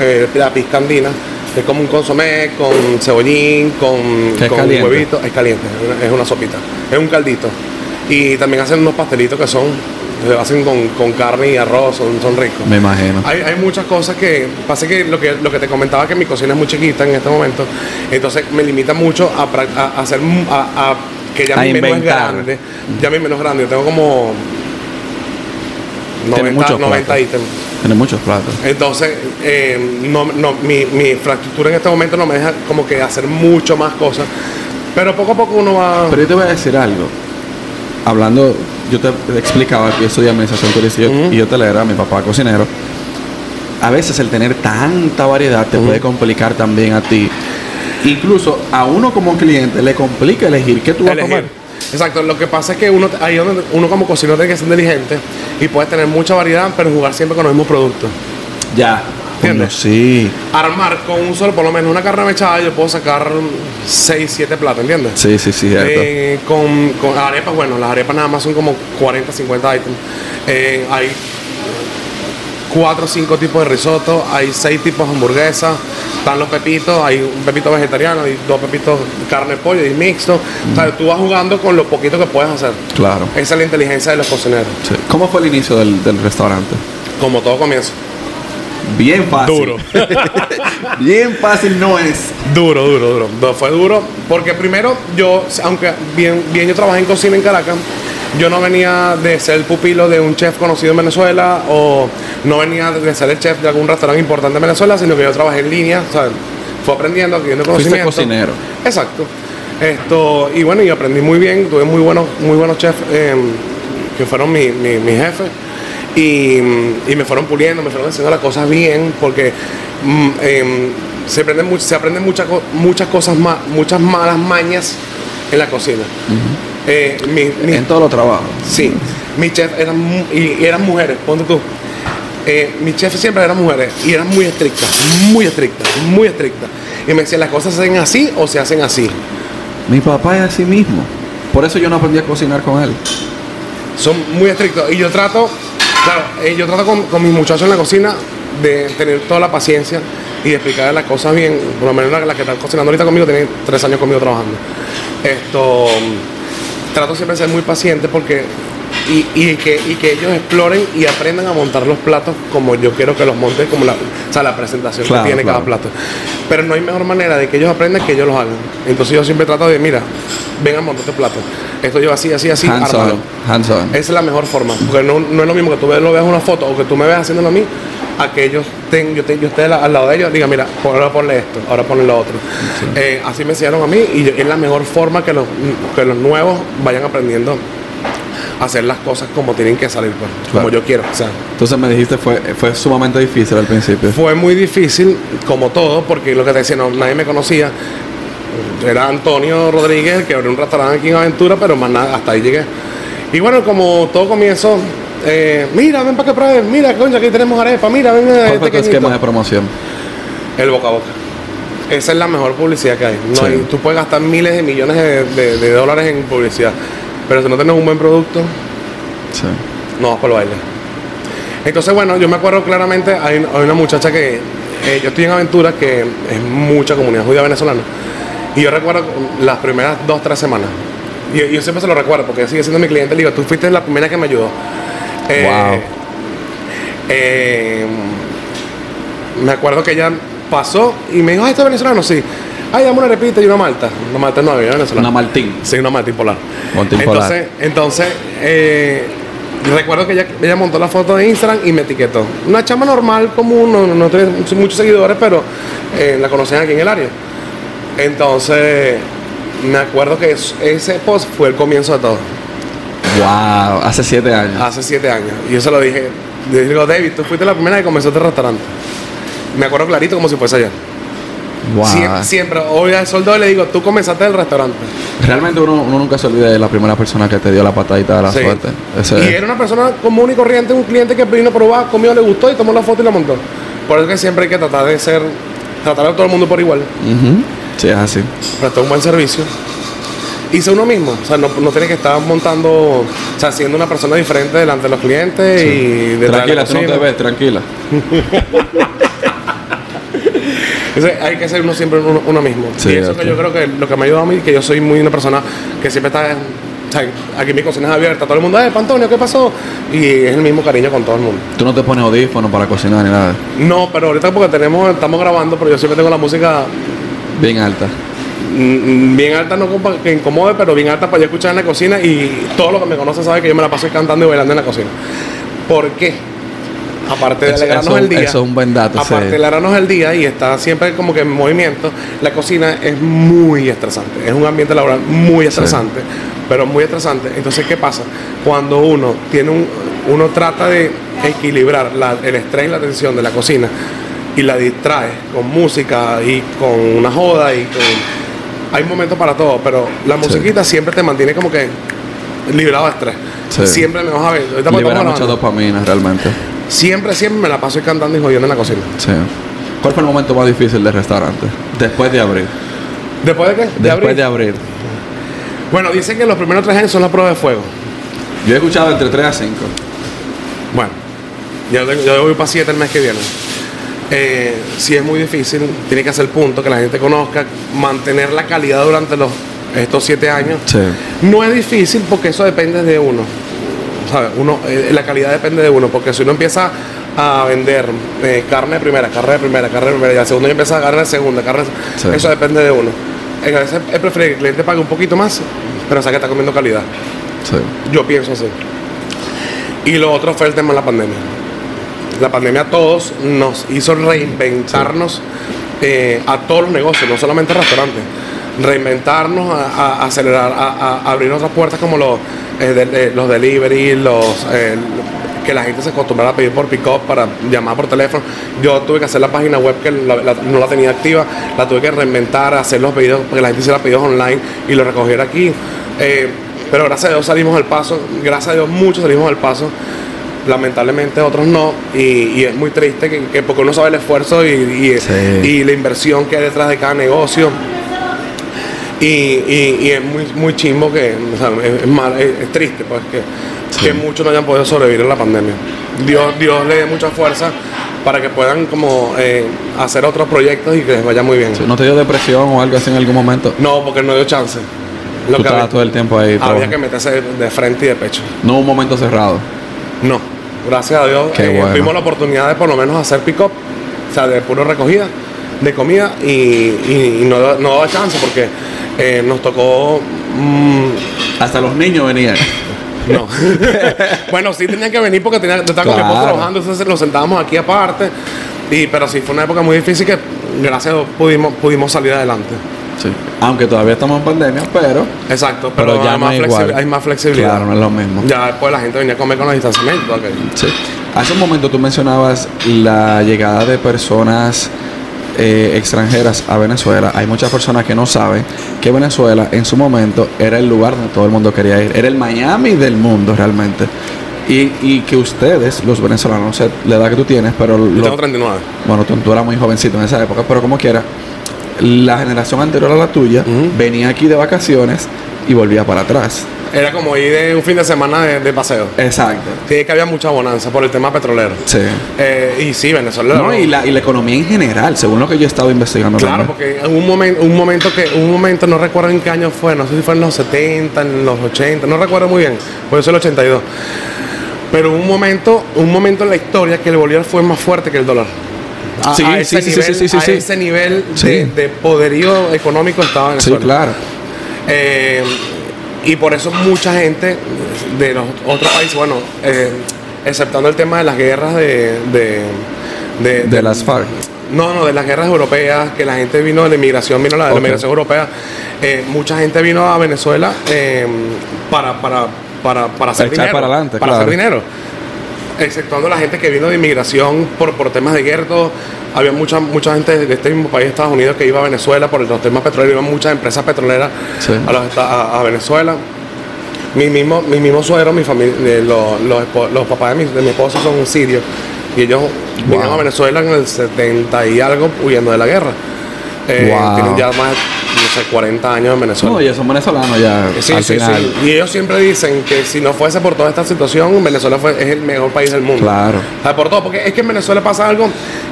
Speaker 2: eh, la pizca andina, es como un consomé con cebollín, con,
Speaker 1: es
Speaker 2: con huevito, es caliente, es una- sopita, es un caldito. Y también hacen unos pastelitos que son, se hacen con, con carne y arroz, son, son ricos.
Speaker 1: Me imagino.
Speaker 2: Hay, hay muchas cosas que pasa que lo que lo que te comentaba que mi cocina es muy chiquita en este momento, entonces me limita mucho a, a- a hacer a, a- que ya
Speaker 1: A
Speaker 2: mi menú es grande, ya mi menú es grande, yo tengo como
Speaker 1: Tiene
Speaker 2: 90,
Speaker 1: muchos
Speaker 2: 90
Speaker 1: platos.
Speaker 2: ítems.
Speaker 1: Tiene muchos platos.
Speaker 2: Entonces, eh, no, no, mi, mi infraestructura en este momento no me deja como que hacer mucho más cosas. Pero poco a poco uno va.
Speaker 1: Pero yo te voy a decir algo. Hablando, yo te explicaba que yo estudié administración turística y yo hotelera, mi papá cocinero. A veces el tener tanta variedad te puede complicar también a ti. Incluso a uno como cliente le complica elegir qué tú vas a comer.
Speaker 2: Exacto, lo que pasa es que uno, ahí donde uno como cocinero tiene que ser inteligente y puede tener mucha variedad, pero jugar siempre con los mismos productos.
Speaker 1: Ya.
Speaker 2: ¿Entiendes?
Speaker 1: Sí.
Speaker 2: Armar con un solo, por lo menos una carne mechada, yo puedo sacar 6, 7 platos, ¿entiendes?
Speaker 1: Sí, sí, sí.
Speaker 2: Eh, con, con arepas, bueno, las arepas nada más son como 40, 50 ítems. Eh, hay 4 o 5 tipos de risotto, hay 6 tipos de hamburguesas, están los pepitos, hay un pepito vegetariano, hay dos pepitos carne, pollo y mixto. O sea, tú vas jugando con lo poquito que puedes hacer.
Speaker 1: Claro.
Speaker 2: Esa es la inteligencia de los cocineros,
Speaker 1: Sí. ¿Cómo fue el inicio del, del restaurante?
Speaker 2: como todo comienzo.
Speaker 1: Bien fácil.
Speaker 2: Duro.
Speaker 1: Bien fácil no es.
Speaker 2: Duro, duro, duro. No, fue duro porque primero yo, aunque bien, bien yo trabajé en cocina en Caracas, yo no venía de ser el pupilo de un chef conocido en Venezuela o no venía de ser el chef de algún restaurante importante en Venezuela, sino que yo trabajé en línea, ¿sabes? Fue aprendiendo, adquiriendo
Speaker 1: Fuiste
Speaker 2: conocimiento.
Speaker 1: cocinero.
Speaker 2: Exacto. Esto, y bueno, y aprendí muy bien, tuve muy buenos, muy buenos chefs eh, que fueron mi, mi, mi jefe. Y, y me fueron puliendo, me fueron haciendo las cosas bien, porque mm, em, se aprenden, se aprenden muchas, muchas cosas más, muchas malas mañas en la cocina. Eh, mi- mi-
Speaker 1: En todos los trabajos.
Speaker 2: Sí, mis chefs eran, y, eran mujeres, ponte tú. Eh, mis chefs siempre eran mujeres y eran muy estrictas, muy estrictas, muy estrictas. Y me decían, las cosas se hacen así o se hacen así.
Speaker 1: Mi papá es así mismo. Por eso yo no aprendí a cocinar con él.
Speaker 2: Son muy estrictos. Y yo trato, claro, eh, yo trato con, con mis muchachos en la cocina de tener toda la paciencia y de explicarles las cosas bien. Por lo menos la, la que está cocinando ahorita conmigo tiene tres años conmigo trabajando. Esto, trato siempre de ser muy paciente porque y, y que, y que ellos exploren y aprendan a montar los platos como yo quiero que los monten, como la, o sea, la presentación
Speaker 1: Claro,
Speaker 2: que tiene cada plato. Pero no hay mejor manera de que ellos aprendan que ellos los hagan. Entonces yo siempre trato de, mira, ven a montar tu plato. Esto lleva así, así, así,
Speaker 1: hands on. Hands on.
Speaker 2: Esa es la mejor forma. Porque no, no es lo mismo que tú lo veas una foto o que tú me veas haciéndolo a mí, a que ellos ten, yo, te- yo esté al, lado de ellos, diga, mira, ahora ponle esto, ahora ponle lo otro. Eh, así me enseñaron a mí y es la mejor forma que los, que los nuevos vayan aprendiendo a hacer las cosas como tienen que salir, pues, como yo quiero. O sea,
Speaker 1: Entonces me dijiste fue, fue sumamente difícil al principio.
Speaker 2: fue muy difícil, como todo, porque lo que te decía, no, nadie me conocía. Era Antonio Rodríguez, que abrió un restaurante aquí en Aventura, pero más nada, hasta ahí llegué. Y bueno, como todo comienzo, eh, mira, ven para que pruebes, mira, coño, aquí tenemos arepa, mira, ven
Speaker 1: ¿Cuál
Speaker 2: este
Speaker 1: fue tu esquema de promoción?
Speaker 2: El boca a boca. Esa es la mejor publicidad que hay. No
Speaker 1: Sí.
Speaker 2: hay- tú puedes gastar miles de millones de, de- de dólares en publicidad, pero si no tienes un buen producto,
Speaker 1: Sí.
Speaker 2: no vas por el baile. Entonces, bueno, yo me acuerdo claramente, hay, hay una muchacha que, eh, yo estoy en Aventura, que es mucha comunidad judía venezolana, y yo recuerdo las primeras dos, tres semanas, y yo siempre se lo recuerdo, porque sigue siendo mi cliente, le digo, tú fuiste la primera que me ayudó. Eh,
Speaker 1: Wow.
Speaker 2: eh, me acuerdo que ella pasó y me dijo, ah, ¿este es venezolano? Sí. Ay, dame una repita y una malta. Una malta no había venezolana.
Speaker 1: Una Martín.
Speaker 2: Sí, una Martín Polar. Entonces,
Speaker 1: Polar.
Speaker 2: entonces eh, recuerdo que ella, ella montó la foto de Instagram y me etiquetó. Una chama normal, común, no, no tiene muchos seguidores, pero eh, la conocían aquí en el área. Entonces, me acuerdo que es- ese post fue el comienzo de todo,
Speaker 1: Wow. Hace siete años.
Speaker 2: hace siete años. Y yo se lo dije, le digo, David, tú fuiste la primera que comenzó este restaurante. Me acuerdo clarito como si fuese ayer.
Speaker 1: wow.
Speaker 2: Siempre, siempre, hoy al sol de hoy le digo, tú comenzaste el restaurante.
Speaker 1: Realmente uno, uno nunca se olvida de la primera persona que te dio la patadita de la
Speaker 2: Sí.
Speaker 1: suerte. Ese
Speaker 2: Y
Speaker 1: es.
Speaker 2: era una persona común y corriente, un cliente que vino a probar, comió, le gustó y tomó la foto y la montó. Por eso que siempre hay que tratar de ser, tratar a todo el mundo por igual,
Speaker 1: Ujú. Sí, es así.
Speaker 2: prestar un buen servicio. Y ser uno mismo, o sea, no, no tiene que estar montando, o sea, siendo una persona diferente delante de los clientes y de la
Speaker 1: Tranquila, tú no te ves, tranquila.
Speaker 2: Entonces, hay que ser uno siempre uno, uno mismo.
Speaker 1: Sí,
Speaker 2: y eso que yo creo que lo que me ha ayudado a mí, que yo soy muy una persona que siempre está. o sea, aquí mi cocina es abierta, todo el mundo, eh, Antonio, ¿qué pasó? Y es el mismo cariño con todo el mundo.
Speaker 1: Tú no te pones audífonos para cocinar ni nada.
Speaker 2: No, pero ahorita porque tenemos, estamos grabando, pero yo siempre tengo la música
Speaker 1: Bien alta.
Speaker 2: Mm, bien alta, no que incomode, pero bien alta para yo escuchar en la cocina y todo lo que me conoce sabe que yo me la paso cantando y bailando en la cocina. ¿Por qué? Aparte de alegrarnos el día.
Speaker 1: eso es un buen dato,
Speaker 2: Aparte
Speaker 1: sí.
Speaker 2: de alegrarnos el día y está siempre como que en movimiento, la cocina es muy estresante. Es un ambiente laboral muy estresante, pero muy estresante. Entonces, ¿qué pasa? Cuando uno tiene un, uno trata de equilibrar la- el estrés y la tensión de la cocina y la distrae con música y con una joda y con hay momentos para todo, pero la musiquita siempre te mantiene como que librado de estrés.
Speaker 1: Sí.
Speaker 2: Siempre me vas a ver. Ahorita
Speaker 1: Libera mucha dopamina realmente.
Speaker 2: Siempre, siempre me la paso cantando y jodiendo en la cocina.
Speaker 1: Sí. ¿Cuál fue el momento más difícil del restaurante? Después de abrir.
Speaker 2: ¿Después de qué? ¿De
Speaker 1: Después de abrir.
Speaker 2: Bueno, dicen que los primeros tres años son la prueba de fuego.
Speaker 1: Yo he escuchado entre 3 a 5.
Speaker 2: Bueno, yo, yo voy para siete el mes que viene. Eh, si es muy difícil, tiene que hacer punto, que la gente conozca, mantener la calidad durante los, estos siete años.
Speaker 1: Sí.
Speaker 2: No es difícil porque eso depende de uno. ¿Sabes? Uno, eh, la calidad depende de uno, porque si uno empieza a vender eh, carne de primera, carne de primera, carne de primera, y al segundo ya empieza a carne de segunda, carne de-
Speaker 1: Sí.
Speaker 2: eso depende de uno. En a veces es preferible que el cliente pague un poquito más, pero sabe que está comiendo calidad.
Speaker 1: Sí.
Speaker 2: Yo pienso así. Y lo otro fue el tema de la pandemia. La pandemia a todos nos hizo reinventarnos eh, a todos los negocios, no solamente restaurantes. reinventarnos, a, acelerar, a, abrir otras puertas como los, eh, los delivery, los, eh, que la gente se acostumbrara a pedir por pick-up para llamar por teléfono. Yo tuve que hacer la página web que no la tenía activa, la tuve que reinventar, hacer los pedidos, porque la gente hiciera pedidos online y lo recogiera aquí. Eh, pero gracias a Dios salimos al paso, gracias a Dios muchos salimos al paso lamentablemente otros no y, y es muy triste que, que porque uno sabe el esfuerzo y, y-
Speaker 1: Sí.
Speaker 2: y la inversión que hay detrás de cada negocio y, es muy, muy chimbo que o sea, es, es mal- es- es triste pues que, que muchos no hayan podido sobrevivir a la pandemia Dios, Dios le dé mucha fuerza para que puedan como eh, hacer otros proyectos y que les vaya muy bien
Speaker 1: ¿No te dio depresión o algo así en algún momento?
Speaker 2: no porque no dio chance Lo
Speaker 1: Tú
Speaker 2: que había,
Speaker 1: todo el tiempo ahí.
Speaker 2: había
Speaker 1: trabajando.
Speaker 2: que meterse de frente y de pecho
Speaker 1: No un momento cerrado.
Speaker 2: No, gracias a Dios eh,
Speaker 1: bueno.
Speaker 2: tuvimos la oportunidad de por lo menos hacer pick-up, o sea, de puro recogida de comida y, y- y no, no daba chance porque eh, nos tocó... mm,
Speaker 1: Hasta los niños venían.
Speaker 2: no. bueno, sí tenían que venir porque tenía, yo estaba con mi esposo
Speaker 1: Claro.
Speaker 2: trabajando, entonces nos sentábamos aquí aparte. Y, pero sí, fue una época muy difícil que gracias a Dios pudimos, pudimos salir adelante.
Speaker 1: Sí. Aunque todavía estamos en pandemia, pero.
Speaker 2: Exacto, pero,
Speaker 1: Pero ya
Speaker 2: hay, más
Speaker 1: igual.
Speaker 2: hay más flexibilidad.
Speaker 1: Claro, no es lo mismo.
Speaker 2: Ya después la gente venía a comer con los distanciamientos.
Speaker 1: Sí. Hace un momento tú mencionabas la llegada de personas eh, extranjeras a Venezuela. Hay muchas personas que no saben que Venezuela en su momento era el lugar donde todo el mundo quería ir. Era el Miami del mundo realmente. Y, y que ustedes, los venezolanos, no sé la edad que tú tienes, pero
Speaker 2: Yo
Speaker 1: lo-
Speaker 2: tengo 39.
Speaker 1: bueno, tú, tú eras muy jovencito en esa época, pero como quiera, la generación anterior a la tuya venía aquí de vacaciones y volvía para atrás.
Speaker 2: Era como ir de un fin de semana de, de paseo.
Speaker 1: Exacto.
Speaker 2: Sí, que había mucha bonanza por el tema petrolero.
Speaker 1: Sí.
Speaker 2: Eh, y sí, Venezuela.
Speaker 1: No, y la, y la economía en general, según lo que yo he estado investigando.
Speaker 2: Claro,
Speaker 1: también.
Speaker 2: porque en un momento, un momento que, un momento, no recuerdo en qué año fue, no sé si fue en los 70, en los 80, no recuerdo muy bien, por eso el 82. Pero un momento, un momento en la historia que el bolívar fue más fuerte que el dólar. A,
Speaker 1: Sí,
Speaker 2: a
Speaker 1: sí,
Speaker 2: ese
Speaker 1: sí, sí,
Speaker 2: nivel,
Speaker 1: sí, sí,
Speaker 2: a
Speaker 1: sí.
Speaker 2: ese nivel
Speaker 1: Sí.
Speaker 2: de, de poderío económico estaba
Speaker 1: Sí,
Speaker 2: Venezuela.
Speaker 1: claro.
Speaker 2: Eh, y por eso mucha gente de los otros países, bueno, eh, exceptando el tema de las guerras de... De, de-
Speaker 1: De las FARC.
Speaker 2: No, no, de las guerras europeas, que la gente vino de la inmigración, vino la, de la inmigración europea. eh, mucha gente vino a Venezuela eh, para, para, para, para hacer
Speaker 1: Echar
Speaker 2: dinero.
Speaker 1: para adelante,
Speaker 2: para
Speaker 1: claro.
Speaker 2: hacer dinero. Exceptuando la gente que vino de inmigración por, por temas de guerra, había mucha, mucha gente de este mismo país, Estados Unidos, que iba a Venezuela por los temas petroleros, iban muchas empresas petroleras
Speaker 1: Sí.
Speaker 2: a, los esta- a- a Venezuela. Mi mismo, mi mismo suegro, mi familia, eh, los, los, papás de mi, de mi esposo son sirios y ellos vinieron a Venezuela en el 70 y algo huyendo de la guerra. Eh,
Speaker 1: Wow.
Speaker 2: Tienen ya más, sé, 40 años en Venezuela.
Speaker 1: No, ellos son venezolanos ya.
Speaker 2: Sí,
Speaker 1: al
Speaker 2: sí,
Speaker 1: final.
Speaker 2: sí. Y ellos siempre dicen que si no fuese por toda esta situación, Venezuela fue, es el mejor país del mundo.
Speaker 1: Claro.
Speaker 2: O sea, por todo, porque es que en Venezuela pasa algo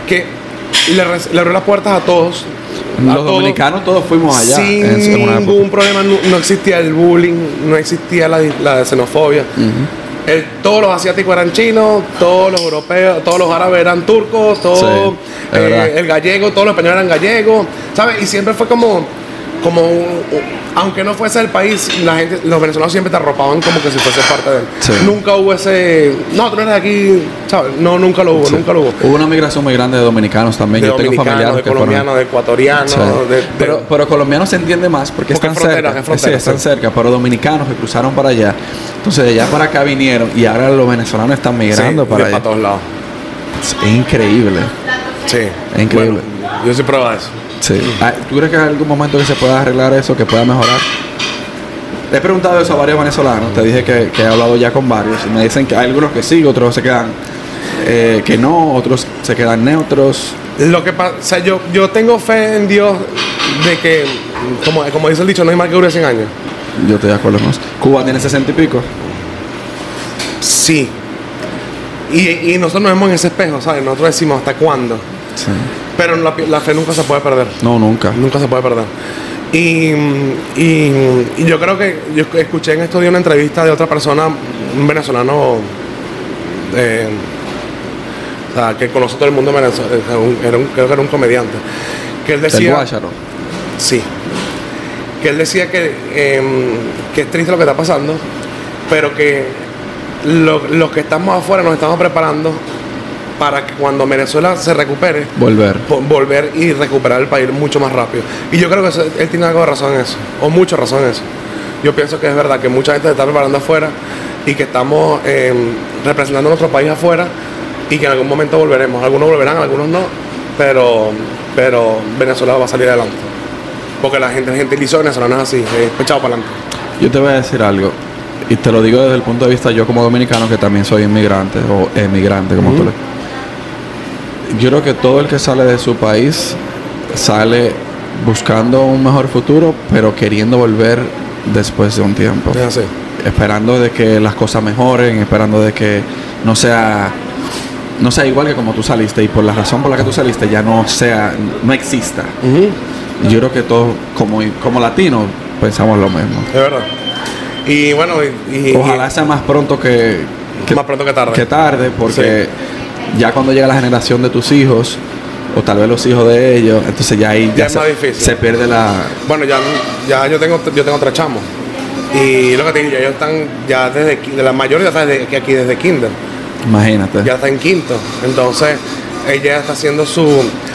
Speaker 2: que le, le abrió las puertas a todos. a
Speaker 1: Los
Speaker 2: todos,
Speaker 1: dominicanos todos fuimos allá.
Speaker 2: Sin
Speaker 1: en-
Speaker 2: ningún problema, no, no existía el bullying, no existía la, la xenofobia. El- todos los asiáticos eran chinos, todos los europeos, todos los árabes eran turcos, todos,
Speaker 1: Sí,
Speaker 2: eh, el gallego, todos los españoles eran gallegos, ¿sabes? Y siempre fue como, como un- un- aunque no fuese el país, la gente, los venezolanos siempre te arropaban como que si fuese parte de él.
Speaker 1: Sí.
Speaker 2: Nunca hubo ese, no, tú no eres de aquí, ¿sabes? No, nunca lo hubo,
Speaker 1: Sí.
Speaker 2: nunca lo hubo.
Speaker 1: Hubo una migración muy grande de dominicanos también.
Speaker 2: De
Speaker 1: Yo tengo
Speaker 2: dominicanos,
Speaker 1: familiares
Speaker 2: de
Speaker 1: fueron-
Speaker 2: colombianos, de ecuatorianos,
Speaker 1: Sí.
Speaker 2: de- de-
Speaker 1: pero, pero colombianos se entiende más porque,
Speaker 2: Porque
Speaker 1: están
Speaker 2: es frontera,
Speaker 1: cerca.
Speaker 2: es frontera,
Speaker 1: Sí, están
Speaker 2: sí.
Speaker 1: cerca, pero dominicanos que cruzaron para allá. Entonces de allá para acá vinieron y ahora los venezolanos están migrando
Speaker 2: sí,
Speaker 1: para allá.
Speaker 2: para todos lados.
Speaker 1: Es increíble.
Speaker 2: Sí.
Speaker 1: Es increíble.
Speaker 2: Bueno, yo soy prueba de eso.
Speaker 1: Sí. Ah, ¿Tú crees que hay algún momento que se pueda arreglar eso, que pueda mejorar? He preguntado eso a varios venezolanos. Te dije que, que he hablado ya con varios. Y me dicen que hay algunos que sí, otros se quedan eh, que no, otros se quedan neutros.
Speaker 2: Lo que pasa, o sea, yo, yo tengo fe en Dios de que, como, como dice el dicho, no hay mal que dure 100 años.
Speaker 1: Yo estoy de acuerdo con. Cuba tiene 60 y pico.
Speaker 2: Sí. Y, y nosotros nos vemos en ese espejo, ¿sabes? Nosotros decimos hasta cuándo.
Speaker 1: Sí.
Speaker 2: Pero la, la fe nunca se puede perder.
Speaker 1: No, nunca.
Speaker 2: Nunca se puede perder. Y, y- y yo creo que yo escuché en estos días una entrevista de otra persona, un venezolano, eh, o sea, que conoce todo el mundo venezolano, era un- creo que era un comediante, que él decía...
Speaker 1: Guácharo.
Speaker 2: Sí. Que él decía que, que es triste lo que está pasando, pero que lo- los que estamos afuera nos estamos preparando para que cuando Venezuela se recupere,
Speaker 1: Volver.
Speaker 2: volver y recuperar el país mucho más rápido. Y yo creo que eso- él tiene algo de razón en eso, o mucha razón en eso. Yo pienso que es verdad que mucha gente se está preparando afuera y que estamos eh, representando a nuestro país afuera y que en algún momento volveremos. Algunos volverán, algunos no, pero, pero Venezuela va a salir adelante. Porque la gente gentilizo venezolano es así, es echado para adelante.
Speaker 1: Yo te voy a decir algo, y te lo digo desde el punto de vista yo como dominicano, que también soy inmigrante, o emigrante, como tú le... Yo creo que todo el que sale de su país sale buscando un mejor futuro, pero queriendo volver después de un tiempo.
Speaker 2: Es así.
Speaker 1: Esperando de que las cosas mejoren, esperando de que no sea no sea igual que como tú saliste y por la razón por la que tú saliste ya no sea no exista. Y Yo creo que todos como como latinos pensamos lo mismo.
Speaker 2: Es verdad. Y bueno, y, y-
Speaker 1: Ojalá sea más pronto que, que,
Speaker 2: más pronto que tarde.
Speaker 1: que tarde, porque ya cuando llega la generación de tus hijos, o tal vez los hijos de ellos, entonces ya ahí
Speaker 2: Ya
Speaker 1: ya
Speaker 2: es
Speaker 1: se,
Speaker 2: más difícil.
Speaker 1: se pierde la...
Speaker 2: Bueno, ya, ya yo tengo yo tengo tres chamos. Y lo que te digo, ellos están ya desde de la mayoría está desde, aquí desde kinder.
Speaker 1: Imagínate.
Speaker 2: Ya está en quinto. Entonces, ella está haciendo su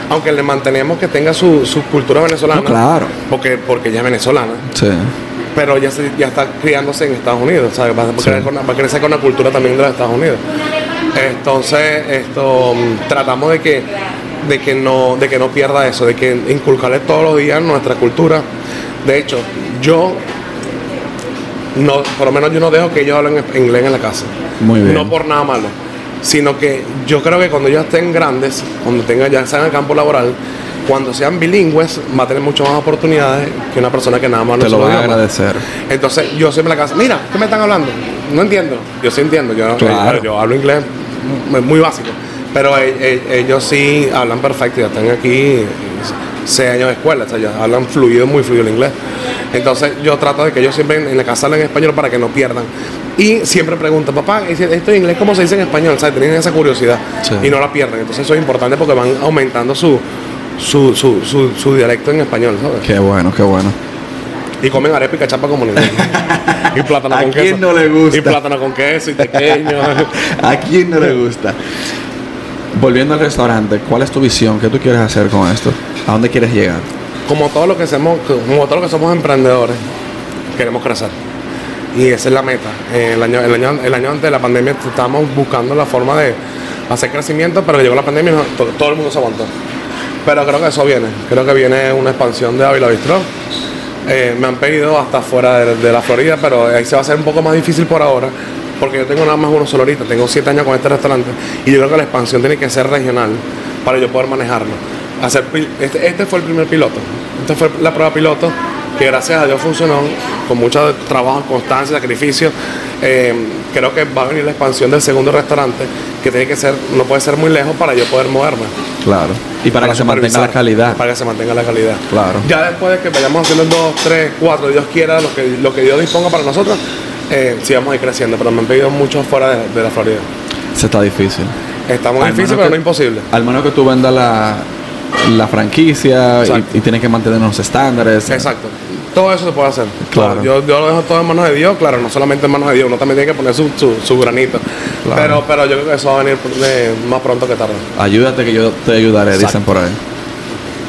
Speaker 2: aunque le mantenemos que tenga su, su cultura venezolana.
Speaker 1: No, claro.
Speaker 2: Porque porque ella es venezolana,
Speaker 1: Sí.
Speaker 2: pero ya se- ya está criándose en Estados Unidos, ¿sabes? Va a,
Speaker 1: Sí.
Speaker 2: va a crecer con la cultura también de los Estados Unidos. Entonces, esto mm, tratamos de que de que no de que no pierda eso, de que inculcarle todos los días nuestra cultura. De hecho, yo no, por lo menos yo no dejo que ellos hablen inglés en la casa.
Speaker 1: Muy bien.
Speaker 2: No por nada malo, sino que yo creo que cuando ellos estén grandes, cuando tengan ya sean en el campo laboral, cuando sean bilingües, va a tener mucho más oportunidades que una persona que nada más no
Speaker 1: Te
Speaker 2: se
Speaker 1: lo van a agradecer.
Speaker 2: Entonces yo siempre en la casa, mira, ¿qué me están hablando? No entiendo. Yo sí entiendo, yo,
Speaker 1: Claro.
Speaker 2: yo, yo hablo inglés muy, básico, pero e- e- ellos sí hablan perfecto, ya están aquí seis años de escuela, o sea, ya hablan fluido, muy fluido el inglés. Entonces yo trato de que ellos siempre en, la casa hablen español para que no pierdan. Y siempre preguntan, papá, ¿esto en inglés cómo se dice en español? ¿Sabes? Tienen esa curiosidad
Speaker 1: Sí.
Speaker 2: y no la pierden. Entonces eso es importante porque van aumentando su, su, su, su, su dialecto en español, ¿sabes?
Speaker 1: Qué bueno, qué bueno.
Speaker 2: Y comen arepa y cachapa como y plátano
Speaker 1: ¿A
Speaker 2: con
Speaker 1: quién
Speaker 2: queso.
Speaker 1: no le gusta?
Speaker 2: Y plátano con queso y pequeño.
Speaker 1: ¿A quién no le gusta? Volviendo al restaurante, ¿cuál es tu visión? ¿Qué tú quieres hacer con esto? ¿A dónde quieres llegar?
Speaker 2: como todo lo que somos, como todo lo que somos emprendedores, queremos crecer. Y esa es la meta. El año, el año, el año antes de la pandemia estábamos buscando la forma de hacer crecimiento, pero llegó la pandemia y todo el mundo se aguantó. Pero creo que eso viene. Creo que viene una expansión de Ávila Bistro. Eh, me han pedido hasta fuera de, la Florida, pero ahí se va a hacer un poco más difícil por ahora, porque yo tengo nada más uno solo ahorita, tengo siete años con este restaurante, y yo creo que la expansión tiene que ser regional para yo poder manejarlo. Hacer, este, este fue el primer piloto, esta fue la prueba piloto, que gracias a Dios funcionó, con mucho trabajo, constancia, sacrificio. Eh, creo que va a venir la expansión del segundo restaurante, que tiene que ser, no puede ser muy lejos para yo poder moverme.
Speaker 1: Claro. Y para, que se mantenga la calidad.
Speaker 2: Para que se mantenga la calidad.
Speaker 1: Claro.
Speaker 2: Ya después de que vayamos haciendo 2, 3, 4, Dios quiera, lo que, lo que Dios disponga para nosotros, eh, sí vamos a ir creciendo. Pero me han pedido mucho fuera de, de la Florida.
Speaker 1: Se está difícil.
Speaker 2: Está muy
Speaker 1: Al
Speaker 2: difícil, pero
Speaker 1: que-
Speaker 2: no imposible.
Speaker 1: Al menos que tú vendas la, la franquicia y, y tienes que mantener unos estándares.
Speaker 2: Exacto. Todo eso se puede hacer.
Speaker 1: Claro.
Speaker 2: Yo, yo lo dejo todo en manos de Dios, claro, no solamente en manos de Dios, uno también tiene que poner su, su, su granito.
Speaker 1: Claro.
Speaker 2: Pero, pero yo creo que eso va a venir de- más pronto que tarde.
Speaker 1: Ayúdate que yo te ayudaré,
Speaker 2: Exacto.
Speaker 1: dicen por ahí.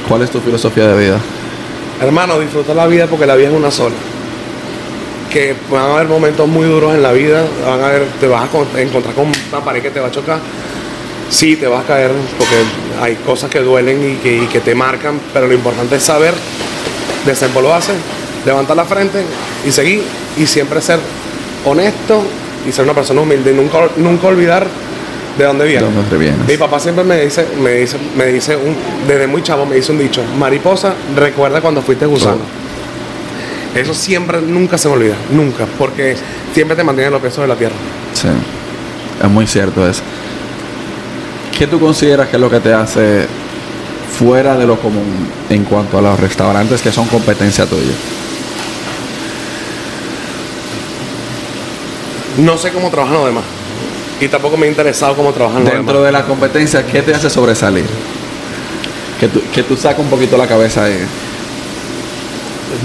Speaker 1: ¿Cuál es tu filosofía de vida?
Speaker 2: Hermano, disfruta la vida porque la vida es una sola. Que van a haber momentos muy duros en la vida, van a haber, te vas a con- encontrar con una pared que te va a chocar. Sí, te vas a caer porque hay cosas que duelen y que, y que te marcan, pero lo importante es saber desenvolverse, levantar la frente y seguir y siempre ser honesto y ser una persona humilde y nunca, nunca olvidar de dónde vienes.
Speaker 1: ¿De dónde vienes?
Speaker 2: Mi papá siempre me dice, me dice, me dice un, desde muy chavo me dice un dicho, mariposa, recuerda cuando fuiste gusano. Eso siempre, nunca se me olvida, nunca, porque siempre te mantiene los pesos de la tierra.
Speaker 1: Sí. Es muy cierto eso. ¿Qué tú consideras que es lo que te hace fuera de lo común en cuanto a los restaurantes que son competencia tuya?
Speaker 2: No sé cómo trabajan los demás. Y tampoco me ha interesado cómo trabajan los
Speaker 1: Dentro
Speaker 2: demás.
Speaker 1: de la competencia, ¿qué te hace sobresalir? Que tú, que tú sacas un poquito la cabeza ahí.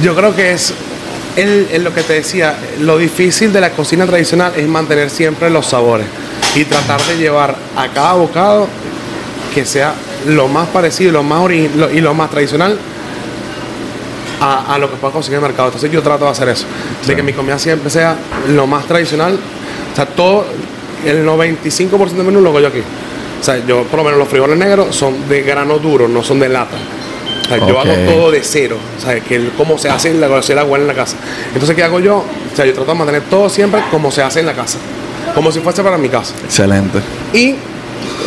Speaker 2: Yo creo que es el, el lo que te decía, lo difícil de la cocina tradicional es mantener siempre los sabores y tratar de llevar a cada bocado que sea lo más parecido, lo más lo- y lo más tradicional a, a lo que puedas conseguir en el mercado. Entonces yo trato de hacer eso, de que mi comida siempre sea lo más tradicional. O sea, todo, el 95% del menú lo hago yo aquí. O sea, yo por lo menos los frijoles negros son de grano duro, no son de lata. O sea, yo hago todo de cero. O sea, que el- cómo se hace en la la abuela en la casa. Entonces, ¿qué hago yo? O sea, yo trato de mantener todo siempre como se hace en la casa. Como si fuese para mi casa.
Speaker 1: Excelente.
Speaker 2: Y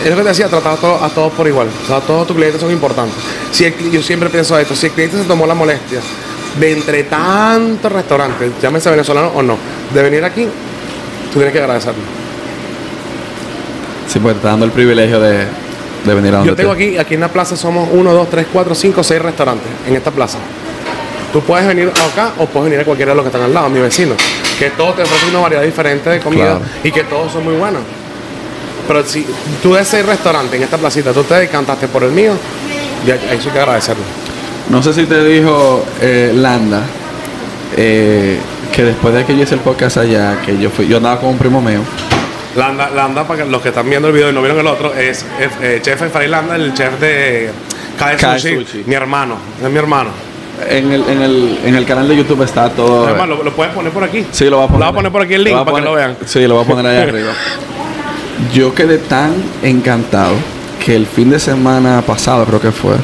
Speaker 2: es lo que te decía, tratar a, todos- a todos por igual. O sea, todos tus clientes son importantes. Si el yo siempre pienso esto, si el cliente se tomó la molestia de entre tantos restaurantes, llámese venezolano o no, de venir aquí, tú tienes que agradecerlo.
Speaker 1: Sí, pues te está dando el privilegio de, de venir a donde
Speaker 2: Yo tengo
Speaker 1: te-
Speaker 2: aquí, aquí en la plaza somos 1, 2, 3, 4, 5, 6 restaurantes en esta plaza. Tú puedes venir acá o puedes venir a cualquiera de los que están al lado, mi vecino. Que todos te ofrecen una variedad diferente de comida
Speaker 1: Claro.
Speaker 2: y que todos son muy buenos. Pero si tú de ese restaurante en esta placita, tú te decantaste por el mío, ahí sí hay que agradecerlo.
Speaker 1: No sé si te dijo eh, Landa eh, que después de que yo hice el podcast allá, que yo fui, yo andaba con un primo mío.
Speaker 2: Landa, Landa, para que los que están viendo el video y no vieron el otro, es eh, chef Efraín Landa, el chef de Kae Sushi,
Speaker 1: Sushi.
Speaker 2: mi hermano, es mi hermano.
Speaker 1: En el, en el, en el canal de YouTube está todo.
Speaker 2: Además, lo, lo puedes poner por aquí.
Speaker 1: Sí, lo voy a poner.
Speaker 2: Lo voy a poner por aquí el link para que lo vean.
Speaker 1: Sí, lo voy a poner ahí arriba. Yo quedé tan encantado que el fin de semana pasado, creo que fue,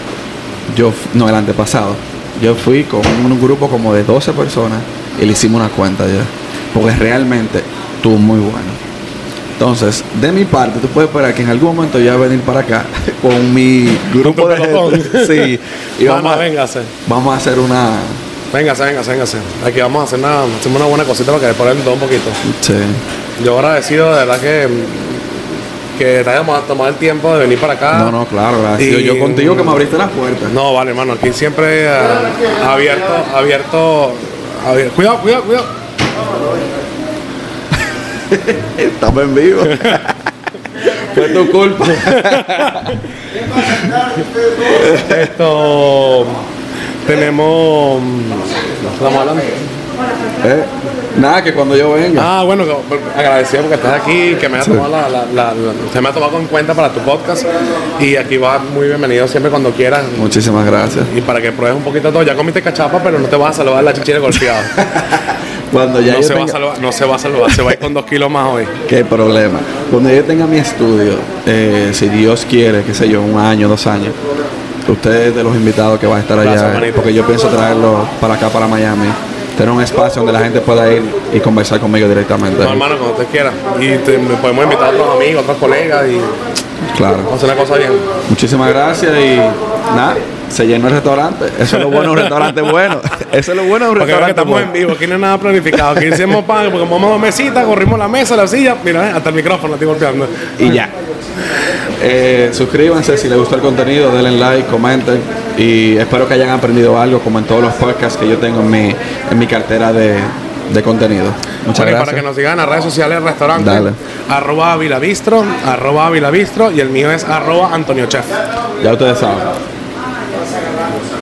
Speaker 1: yo, no, el antepasado, yo fui con un grupo como de 12 personas y le hicimos una cuenta ya. Porque realmente estuvo muy bueno. Entonces, de mi parte, tú puedes esperar que en algún momento yo voy a venir para acá con mi grupo de gente. Sí. Y
Speaker 2: Mano,
Speaker 1: vamos a,
Speaker 2: véngase.
Speaker 1: vamos a hacer una...
Speaker 2: Véngase, véngase, véngase. Aquí vamos a hacer una, hacemos una buena cosita para que después todo un poquito.
Speaker 1: Sí.
Speaker 2: Yo agradecido, de verdad que, que te hayamos tomado el tiempo de venir para acá.
Speaker 1: No, no, claro, gracias.
Speaker 2: Y-
Speaker 1: Yo contigo que me abriste las puertas.
Speaker 2: No, vale, hermano, aquí siempre eh, abierto, abierto, abier- Cuidado, cuidado, cuidado.
Speaker 1: Estamos en vivo. Fue tu culpa.
Speaker 2: Esto tenemos. Estamos hablando.
Speaker 1: Eh, Nada, que cuando yo venga.
Speaker 2: Ah, bueno, que- agradecido porque estás aquí, que me has tomado la, la- la- la- se me ha tomado en cuenta para tu podcast y aquí vas muy bienvenido siempre cuando quieras
Speaker 1: Muchísimas gracias.
Speaker 2: y para que pruebes un poquito de todo. Ya comiste cachapa, pero no te vas a salvar la chichera golpeada.
Speaker 1: Cuando ya
Speaker 2: No se va a salvar, no se va a salvar, se va a ir con dos kilos más hoy.
Speaker 1: Qué problema. Cuando yo tenga mi estudio, eh, si Dios quiere, qué sé yo, un año, dos años, usted es de los invitados que va a estar allá.
Speaker 2: Manito.
Speaker 1: porque yo pienso traerlo para acá, para Miami. Tener un espacio donde la gente pueda ir y conversar conmigo directamente.
Speaker 2: No, hermano, cuando usted quiera. Y te- podemos invitar a otros amigos, otros colegas y
Speaker 1: Claro.
Speaker 2: a hacer una cosa bien.
Speaker 1: Muchísimas gracias y nada, se llenó el restaurante. Eso es lo bueno de un restaurante bueno. Eso es lo bueno de un
Speaker 2: Porque
Speaker 1: restaurante
Speaker 2: estamos
Speaker 1: bueno.
Speaker 2: en vivo, aquí no hay nada planificado. Aquí hicimos pan, porque como dos mesitas, corrimos la mesa, la silla, mira, eh, hasta el micrófono la estoy golpeando.
Speaker 1: y ya. Eh, suscríbanse si les gustó el contenido, denle like, comenten y espero que hayan aprendido algo como en todos los podcasts que yo tengo en mi, en mi cartera de, de contenido. Muchas
Speaker 2: Bueno, y
Speaker 1: gracias.
Speaker 2: para que nos sigan las redes sociales restaurante,
Speaker 1: Dale.
Speaker 2: arroba Vilavistro, arroba Vilavistro y el mío es arroba Antonio Chef.
Speaker 1: Ya ustedes saben.